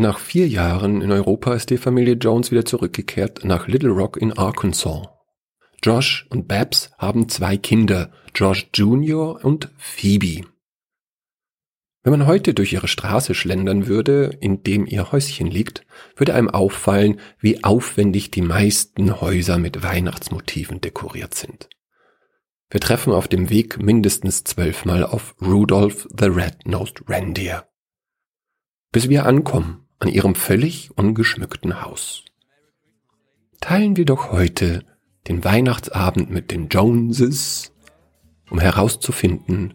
Nach vier Jahren in Europa ist die Familie Jones wieder zurückgekehrt nach Little Rock in Arkansas. Josh und Babs haben zwei Kinder, Josh Jr. und Phoebe. Wenn man heute durch ihre Straße schlendern würde, in dem ihr Häuschen liegt, würde einem auffallen, wie aufwendig die meisten Häuser mit Weihnachtsmotiven dekoriert sind. Wir treffen auf dem Weg mindestens zwölfmal auf Rudolph the Red-Nosed Reindeer. Bis wir ankommen an ihrem völlig ungeschmückten Haus. Teilen wir doch heute den Weihnachtsabend mit den Joneses, um herauszufinden,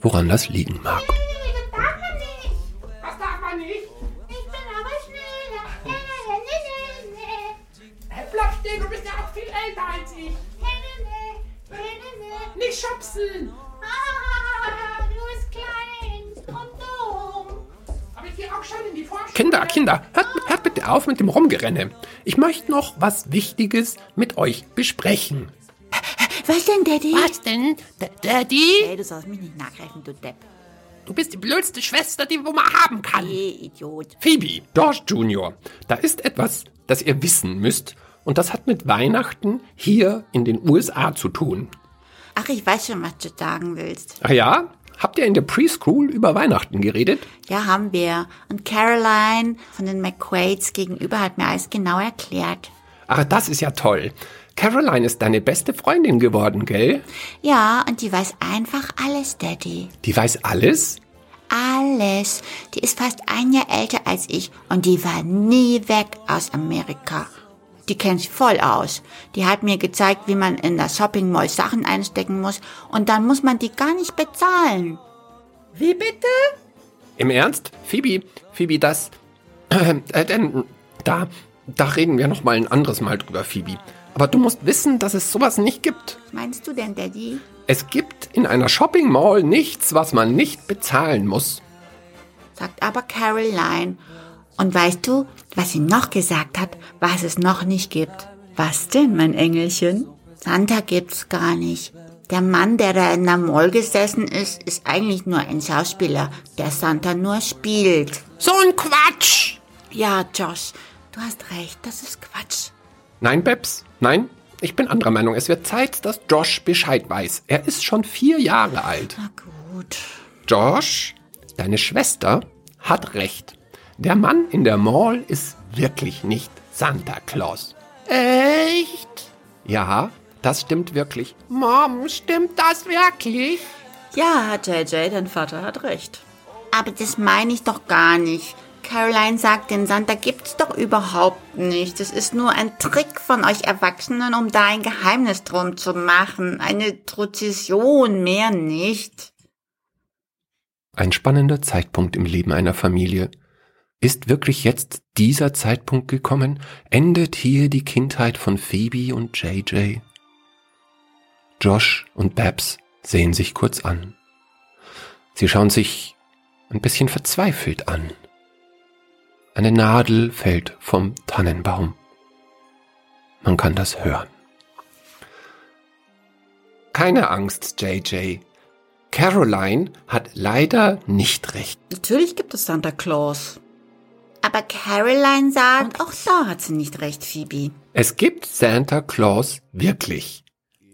woran das liegen mag. du Kinder, Kinder, hört, hört bitte auf mit dem Rumgerenne. Ich möchte noch was Wichtiges mit euch besprechen. Was denn, Daddy? Was denn, D Daddy? Hey, du sollst mich nicht nachgreifen, du Depp. Du bist die blödste Schwester, die man haben kann. Hey, Idiot. Phoebe, George Jr., da ist etwas, das ihr wissen müsst, und das hat mit Weihnachten hier in den USA zu tun. Ach, ich weiß schon, was du sagen willst. Ah ja? Habt ihr in der Preschool über Weihnachten geredet? Ja, haben wir. Und Caroline von den McQuaids gegenüber hat mir alles genau erklärt. Ach, das ist ja toll. Caroline ist deine beste Freundin geworden, gell? Ja, und die weiß einfach alles, Daddy. Die weiß alles? Alles. Die ist fast ein Jahr älter als ich und die war nie weg aus Amerika. Die kennt sich voll aus. Die hat mir gezeigt, wie man in der Shopping Mall Sachen einstecken muss und dann muss man die gar nicht bezahlen. Wie bitte? Im Ernst? Phoebe, Phoebe, das... Äh, äh, denn da, da reden wir noch mal ein anderes Mal drüber, Phoebe. Aber du musst wissen, dass es sowas nicht gibt. Was meinst du denn, Daddy? Es gibt in einer Shopping Mall nichts, was man nicht bezahlen muss. Sagt aber Caroline. Und weißt du, was sie noch gesagt hat, was es noch nicht gibt? Was denn, mein Engelchen? Santa gibt's gar nicht. Der Mann, der da in der Mall gesessen ist, ist eigentlich nur ein Schauspieler, der Santa nur spielt. So ein Quatsch. Ja, Josh, du hast recht, das ist Quatsch. Nein, Babs, nein. Ich bin anderer Meinung. Es wird Zeit, dass Josh Bescheid weiß. Er ist schon vier Jahre alt. Na gut. Josh, deine Schwester hat recht. Der Mann in der Mall ist wirklich nicht Santa Claus. Echt? Ja, das stimmt wirklich. Mom, stimmt das wirklich? Ja, JJ, dein Vater hat recht. Aber das meine ich doch gar nicht. Caroline sagt, den Santa gibt's doch überhaupt nicht. Das ist nur ein Trick von euch Erwachsenen, um da ein Geheimnis drum zu machen. Eine Prozession, mehr nicht. Ein spannender Zeitpunkt im Leben einer Familie. Ist wirklich jetzt dieser Zeitpunkt gekommen? Endet hier die Kindheit von Phoebe und JJ? Josh und Babs sehen sich kurz an. Sie schauen sich ein bisschen verzweifelt an. Eine Nadel fällt vom Tannenbaum. Man kann das hören. Keine Angst, JJ. Caroline hat leider nicht recht. Natürlich gibt es Santa Claus. Aber Caroline sagt, Und auch da hat sie nicht recht, Phoebe. Es gibt Santa Claus wirklich.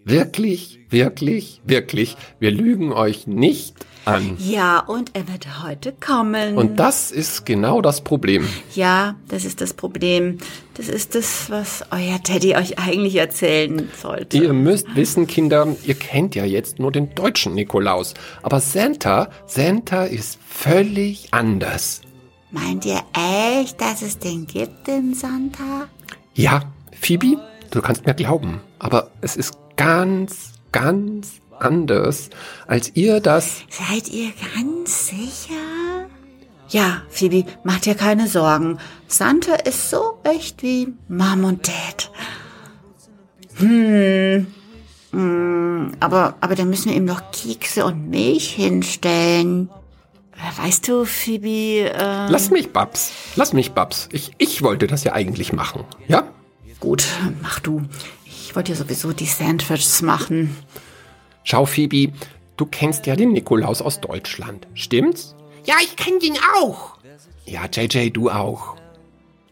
Wirklich, wirklich, wirklich. Wir lügen euch nicht an. Ja, und er wird heute kommen. Und das ist genau das Problem. ja, das ist das Problem. Das ist das, was euer Teddy euch eigentlich erzählen sollte. Ihr müsst wissen, Kinder, ihr kennt ja jetzt nur den deutschen Nikolaus. Aber Santa, Santa ist völlig anders. Meint ihr echt, dass es den gibt, den Santa? Ja, Phoebe, du kannst mir glauben. Aber es ist ganz, ganz anders, als ihr das... Seid ihr ganz sicher? Ja, Phoebe, mach dir keine Sorgen. Santa ist so echt wie Mom und Dad. Hm. Hm, aber, aber da müssen wir ihm noch Kekse und Milch hinstellen. Äh, Weißt du, Phoebe, äh, Lass mich, Babs. Lass mich, Babs. Ich, ich wollte das ja eigentlich machen. Ja? gut, mach du. Ich wollte ja sowieso die Sandwiches machen. Schau, Phoebe, du kennst ja den Nikolaus aus Deutschland. Stimmt's? Ja, ich kenne ihn auch. Ja, JJ, du auch.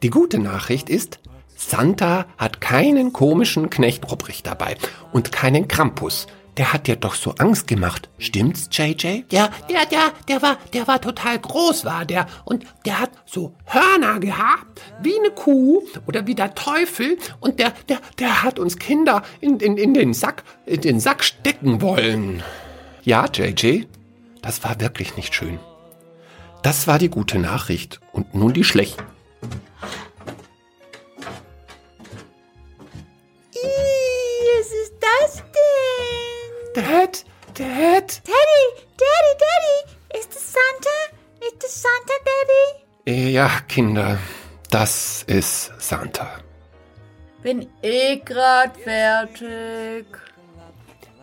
Die gute Nachricht ist, Santa hat keinen komischen Knecht Ruprecht dabei und keinen Krampus. Der hat dir doch so Angst gemacht. Stimmt's, JJ? Der, der, der, der war, der war total groß, war der. Und der hat so Hörner gehabt, wie eine Kuh oder wie der Teufel. Und der, der, der hat uns Kinder in, in, in den Sack, in den Sack stecken wollen. Ja, JJ, das war wirklich nicht schön. Das war die gute Nachricht und nun die schlechte. Dad, Dad. Daddy, Daddy, Daddy, ist es Santa? Ist es Santa, Daddy? Ja, Kinder, das ist Santa. Bin eh grad fertig.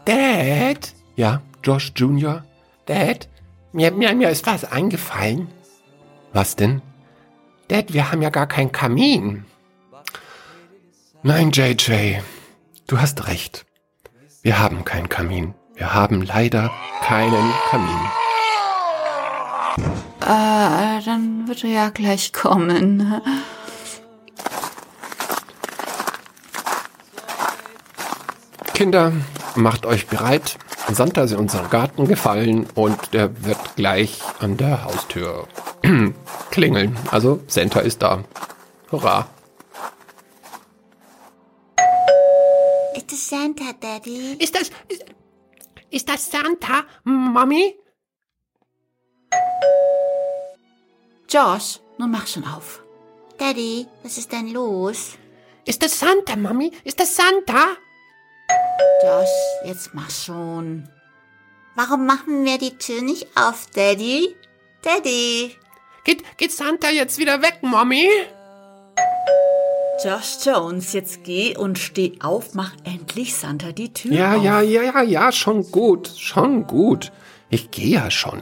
Dad? Ja, Josh Jr.? Dad, mir, mir, mir ist was eingefallen. Was denn? Dad, wir haben ja gar keinen Kamin. Nein, JJ, du hast recht. Wir haben keinen Kamin. Wir haben leider keinen Kamin. Äh, dann wird er ja gleich kommen. Kinder, macht euch bereit. Santa ist in unseren Garten gefallen und der wird gleich an der Haustür klingeln. Also Santa ist da. Hurra. Ist es Santa, Daddy? Ist das, ist, ist das Santa, Mami? Josh, nun mach schon auf. Daddy, was ist denn los? Ist das Santa, Mami? Ist das Santa? Josh, jetzt mach schon. Warum machen wir die Tür nicht auf, Daddy? Daddy. Geht, geht Santa jetzt wieder weg, Mami? Josh Jones, jetzt geh und steh auf, mach endlich Santa die Tür Ja, auf. ja, ja, ja, ja, schon gut, schon gut. Ich gehe ja schon.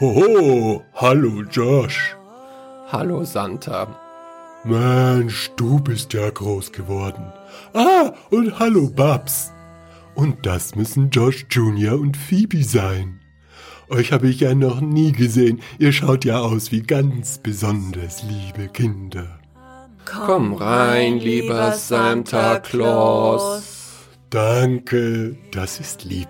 Hoho, hallo Josh. Hallo Santa. Mensch, du bist ja groß geworden. Ah, und hallo Babs. Und das müssen Josh Jr. und Phoebe sein. Euch habe ich ja noch nie gesehen. Ihr schaut ja aus wie ganz besonders liebe Kinder. Komm rein, lieber Santa Claus. Danke, das ist lieb.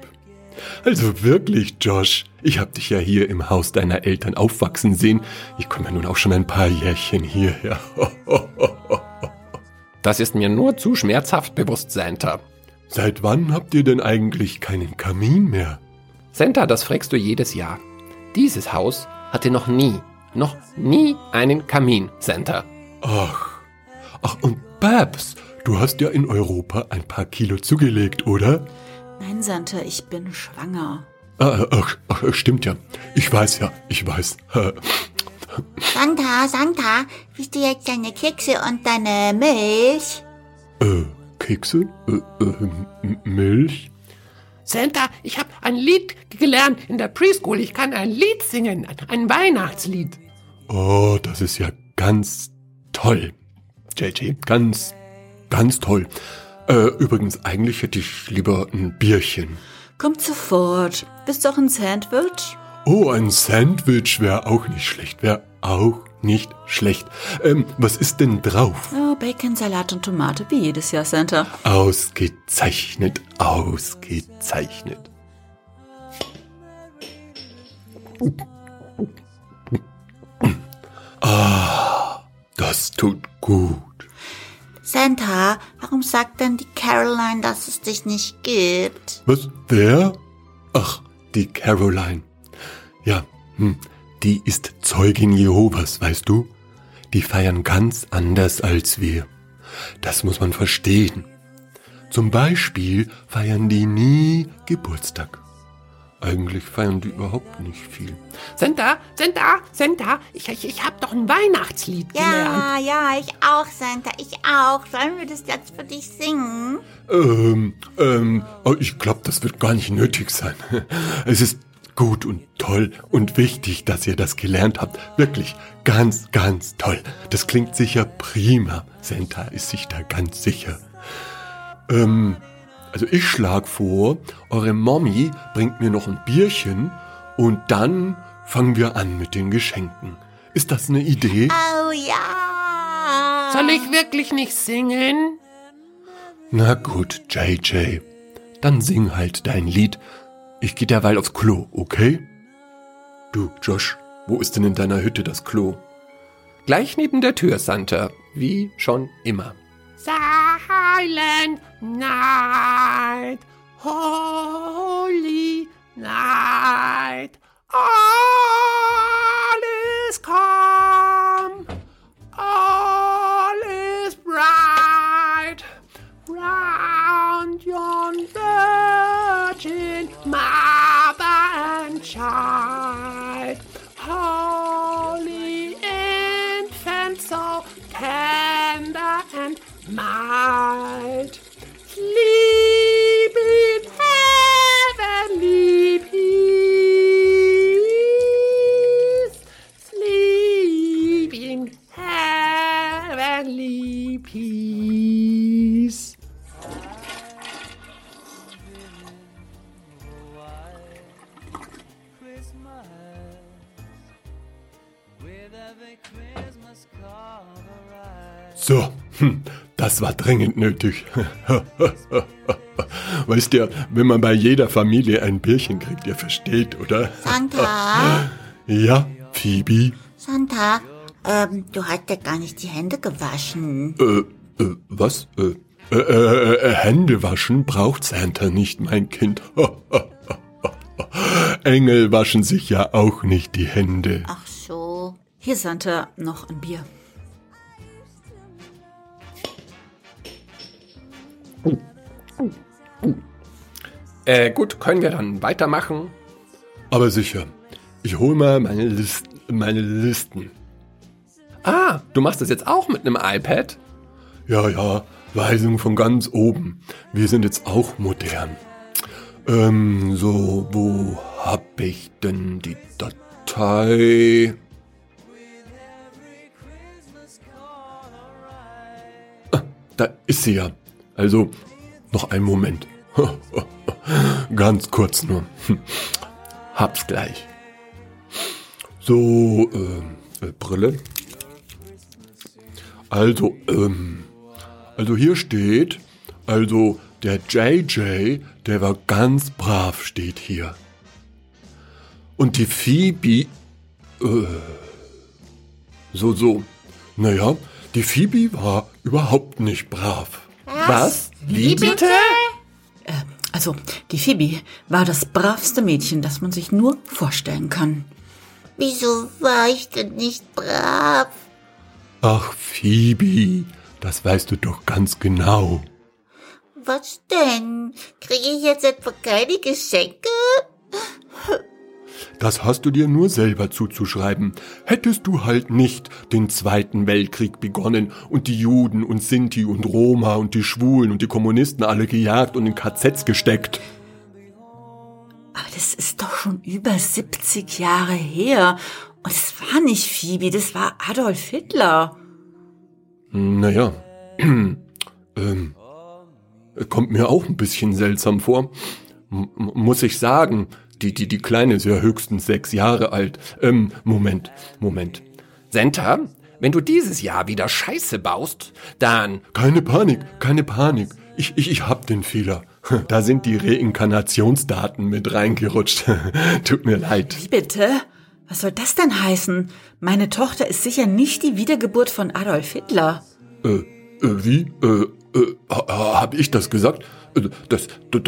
Also wirklich, Josh, ich hab dich ja hier im Haus deiner Eltern aufwachsen sehen. Ich komme ja nun auch schon ein paar Jährchen hierher. Das ist mir nur zu schmerzhaft bewusst, Santa. Seit wann habt ihr denn eigentlich keinen Kamin mehr? Santa, das fragst du jedes Jahr. Dieses Haus hatte noch nie, noch nie einen Kamin, Santa. Ach, ach und Babs, du hast ja in Europa ein paar Kilo zugelegt, oder? Nein, Santa, ich bin schwanger. Ah, ach, ach, stimmt ja. Ich weiß ja, ich weiß. Santa, Santa, willst du jetzt deine Kekse und deine Milch? Äh, Kekse? Äh, äh, Milch? Santa, ich habe ein Lied gelernt in der Preschool. Ich kann ein Lied singen, ein Weihnachtslied. Oh, das ist ja ganz toll. JJ, ganz, ganz toll. Äh, übrigens, eigentlich hätte ich lieber ein Bierchen. Kommt sofort. Bist du auch ein Sandwich? Oh, ein Sandwich wäre auch nicht schlecht. Wäre auch nicht schlecht. Ähm, was ist denn drauf? Oh, Bacon, Salat und Tomate, wie jedes Jahr, Santa. Ausgezeichnet, ausgezeichnet. Ah, das tut gut. Santa, warum sagt denn die Caroline, dass es dich nicht gibt? Was? Wer? Ach, die Caroline. Ja, hm, die ist Zeugin Jehovas, weißt du? Die feiern ganz anders als wir. Das muss man verstehen. Zum Beispiel feiern die nie Geburtstag. Eigentlich feiern die überhaupt nicht viel. Santa, Santa, Santa, ich, ich, ich habe doch ein Weihnachtslied gelernt. Ja, ja, ich auch, Santa, ich auch. Sollen wir das jetzt für dich singen? Ähm, ähm, oh, ich glaube, das wird gar nicht nötig sein. Es ist gut und toll und wichtig, dass ihr das gelernt habt. Wirklich ganz, ganz toll. Das klingt sicher prima. Santa ist sich da ganz sicher. Ähm, Also ich schlag vor, eure Mommy bringt mir noch ein Bierchen und dann fangen wir an mit den Geschenken. Ist das eine Idee? Oh ja. Soll ich wirklich nicht singen? Na gut, JJ. Dann sing halt dein Lied. Ich geh derweil aufs Klo, okay? Du, Josh, wo ist denn in deiner Hütte das Klo? Gleich neben der Tür, Santa, wie schon immer. Silent night, holy night, all is calm, all is bright, round yon war dringend nötig. Weißt ja, wenn man bei jeder Familie ein Bierchen kriegt, ihr versteht, oder? Santa, Ja, Phoebe? Santa, ähm, du hast ja gar nicht die Hände gewaschen. Äh, äh, was? Äh, äh, äh, äh, Hände waschen braucht Santa nicht, mein Kind. Engel waschen sich ja auch nicht die Hände. Ach so. Hier, Santa, noch ein Bier. Äh, gut, können wir dann weitermachen? Aber sicher, ich hol mal meine, List, meine Listen. Ah, du machst das jetzt auch mit einem iPad? Ja, ja, Weisung von ganz oben. Wir sind jetzt auch modern. Ähm, so, wo hab ich denn die Datei? Ah, da ist sie ja. Also, noch einen Moment. Ganz kurz nur. Hab's gleich. So, ähm, äh, Brille. Also, ähm, also hier steht, also der JJ, der war ganz brav, steht hier. Und die Phoebe, äh, so, so. Naja, die Phoebe war überhaupt nicht brav. Was? Wie bitte? Also, die Phoebe war das bravste Mädchen, das man sich nur vorstellen kann. Wieso war ich denn nicht brav? Ach, Phoebe, das weißt du doch ganz genau. Was denn? Kriege ich jetzt etwa keine Geschenke? Das hast du dir nur selber zuzuschreiben. Hättest du halt nicht den Zweiten Weltkrieg begonnen und die Juden und Sinti und Roma und die Schwulen und die Kommunisten alle gejagt und in KZs gesteckt. Aber das ist doch schon über 70 Jahre her. Und es war nicht Phoebe, das war Adolf Hitler. Naja, ähm, kommt mir auch ein bisschen seltsam vor. Muss ich sagen, die, die, die Kleine ist ja höchstens sechs Jahre alt. Ähm, Moment, Moment. Senta, wenn du dieses Jahr wieder Scheiße baust, dann Keine Panik, keine Panik. Ich, ich, ich hab den Fehler. Da sind die Reinkarnationsdaten mit reingerutscht. Tut mir leid. Wie bitte? Was soll das denn heißen? Meine Tochter ist sicher nicht die Wiedergeburt von Adolf Hitler. Äh, äh wie? Äh, äh, ha- hab ich das gesagt? Äh, Das, das,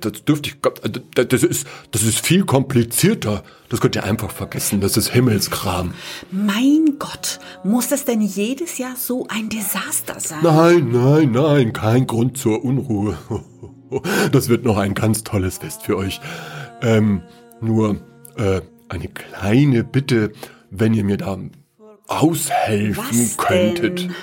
das dürfte ich, das ist, das ist viel komplizierter. Das könnt ihr einfach vergessen. Das ist Himmelskram. Mein Gott, muss das denn jedes Jahr so ein Desaster sein? Nein, nein, nein, kein Grund zur Unruhe. Das wird noch ein ganz tolles Fest für euch. Ähm, nur äh, eine kleine Bitte, wenn ihr mir da aushelfen Was könntet. denn?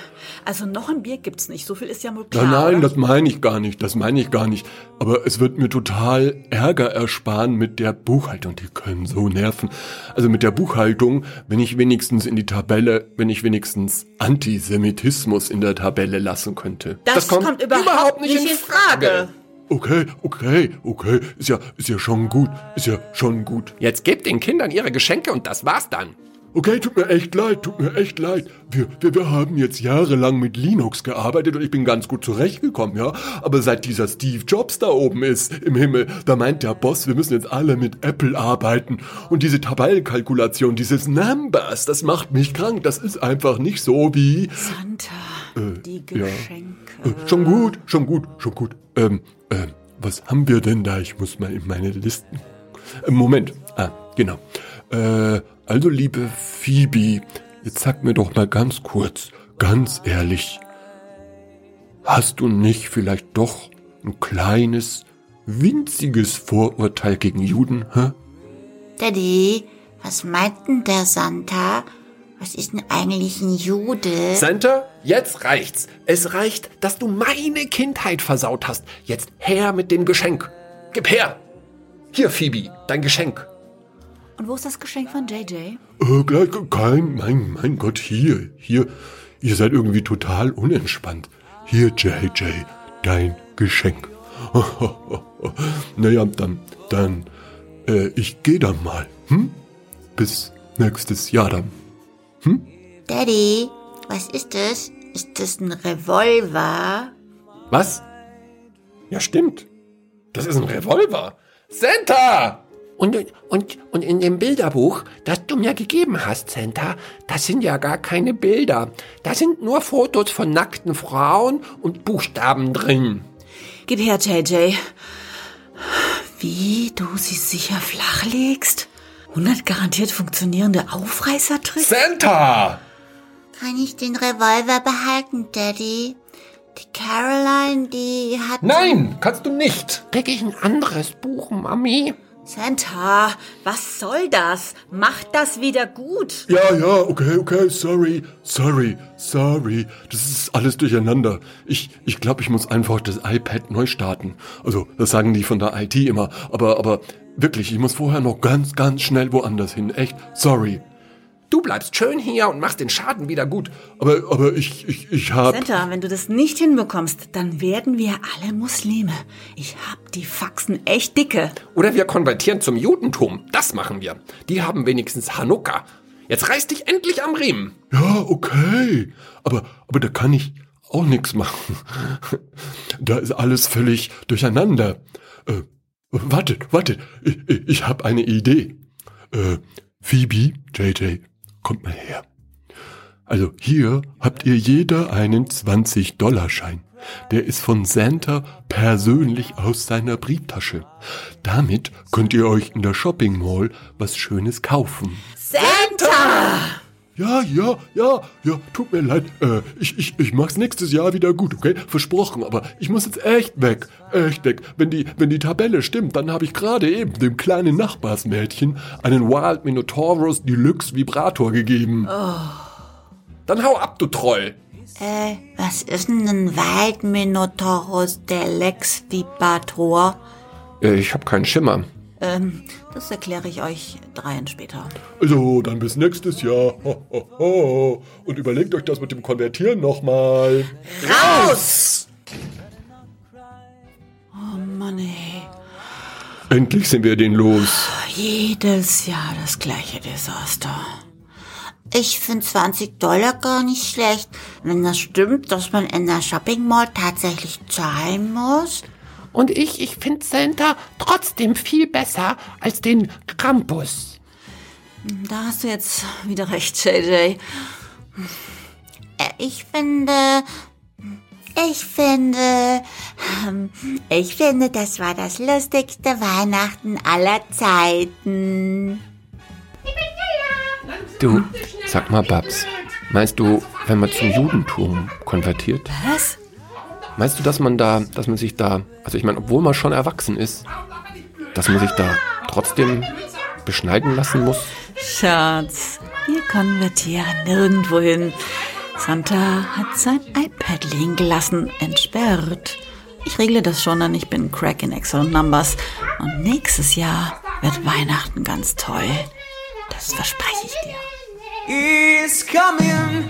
Also noch ein Bier gibt's nicht, so viel ist ja wohl klar. Nein, nein, das meine ich gar nicht, das meine ich gar nicht. Aber es wird mir total Ärger ersparen mit der Buchhaltung. Die können so nerven. Also mit der Buchhaltung, wenn ich wenigstens in die Tabelle, wenn ich wenigstens Antisemitismus in der Tabelle lassen könnte. das, kommt, überhaupt, nicht in Frage. okay, okay, okay, ist ja, ist ja schon gut, ist ja schon gut. Jetzt gebt den Kindern ihre Geschenke und das war's dann. Okay, tut mir echt leid, tut mir echt leid. Wir, wir, wir haben jetzt jahrelang mit Linux gearbeitet und ich bin ganz gut zurechtgekommen, ja. Aber seit dieser Steve Jobs da oben ist im Himmel, da meint der Boss, wir müssen jetzt alle mit Apple arbeiten. Und diese Tabellenkalkulation, dieses Numbers, das macht mich krank. Das ist einfach nicht so wie... Santa, die Geschenke. Äh, schon gut, schon gut, schon gut. Ähm, ähm, was haben wir denn da? Ich muss mal in meine Listen. Äh, Moment. Ah, genau. Äh, also, liebe Phoebe, jetzt sag mir doch mal ganz kurz, ganz ehrlich, hast du nicht vielleicht doch ein kleines, winziges Vorurteil gegen Juden, hä? Daddy, was meint denn der Santa? Was ist denn eigentlich ein Jude? Santa, jetzt reicht's. Es reicht, dass du meine Kindheit versaut hast. Jetzt her mit dem Geschenk. Gib her. Hier, Phoebe, dein Geschenk. Und wo ist das Geschenk von JJ? Äh, gleich, kein, mein, mein Gott, hier, hier, ihr seid irgendwie total unentspannt. Hier, JJ, dein Geschenk. naja, dann, dann, äh, ich geh dann mal, hm? Bis nächstes Jahr dann. Daddy, was ist das? Ist das ein Revolver? Was? Ja, stimmt. Das ist ein Revolver. Santa! Und, und, und in dem Bilderbuch, das du mir gegeben hast, Santa, das sind ja gar keine Bilder. Da sind nur Fotos von nackten Frauen und Buchstaben drin. Gib her, JJ. Wie du sie sicher flachlegst? 100 garantiert funktionierende Aufreißertricks? Santa! Kann ich den Revolver behalten, Daddy? Die Caroline, die hat... Nein, kannst du nicht. Krieg ich ein anderes Buch, Mami? Santa, was soll das? Mach das wieder gut. Ja, ja, okay, okay, sorry, sorry, sorry. Das ist alles durcheinander. Ich, ich glaube, ich muss einfach das iPad neu starten. Also, das sagen die von der IT immer. Aber, aber wirklich, ich muss vorher noch ganz, ganz schnell woanders hin. Echt, sorry. Du bleibst schön hier und machst den Schaden wieder gut. Aber, aber ich, ich, ich hab... Santa, wenn du das nicht hinbekommst, dann werden wir alle Muslime. Ich hab die Faxen echt dicke. Oder wir konvertieren zum Judentum. Das machen wir. Die haben wenigstens Hanukkah. Jetzt reiß dich endlich am Riemen. Ja, okay. Aber, aber da kann ich auch nichts machen. Da ist alles völlig durcheinander. Äh, wartet, wartet. Ich, ich, ich habe eine Idee. Äh, Phoebe, JJ, kommt mal her. Also hier habt ihr jeder einen 20-Dollar-Schein. Der ist von Santa persönlich aus seiner Brieftasche. Damit könnt ihr euch in der Shopping Mall was Schönes kaufen. Santa! Ja, ja, ja, ja, tut mir leid. Äh, ich, ich, ich mach's nächstes Jahr wieder gut, okay? Versprochen, aber ich muss jetzt echt weg. Echt weg. Wenn die, wenn die Tabelle stimmt, dann habe ich gerade eben dem kleinen Nachbarsmädchen einen Wild Minotaurus Deluxe Vibrator gegeben. Dann hau ab, du Troll. Äh, was ist denn ein Waldminotaurus der Lex Vibrator? Äh, Ich hab keinen Schimmer. Ähm, das erkläre ich euch dreien später. Also, dann bis nächstes Jahr. Ho, ho, ho. Und überlegt euch das mit dem Konvertieren nochmal. Raus! Oh Mann, ey. Endlich sind wir den los. Jedes Jahr das gleiche Desaster. Ich finde 20 Dollar gar nicht schlecht, wenn das stimmt, dass man in der Shopping Mall tatsächlich zahlen muss. Und ich, ich find Santa trotzdem viel besser als den Krampus. Da hast du jetzt wieder recht, JJ. Äh, Ich finde, ich finde, ähm, ich finde, das war das lustigste Weihnachten aller Zeiten. Du, sag mal, Babs, meinst du, wenn man zum Judentum konvertiert, Was? Meinst du, dass man da, dass man sich da, also ich meine, obwohl man schon erwachsen ist, dass man sich da trotzdem beschneiden lassen muss? Schatz, wir konvertieren nirgendwo hin. Santa hat sein iPad liegen gelassen, entsperrt. Ich regle das schon, denn ich bin Crack in Excel und Numbers. Und nächstes Jahr wird Weihnachten ganz toll. Das verspreche ich dir. is coming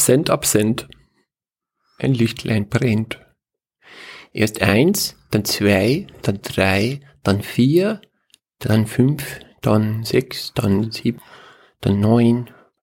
Absent, Absent. Ein Lichtlein brennt. Erst eins, dann zwei, dann drei, dann vier, dann fünf, dann sechs, dann sieben, dann neun,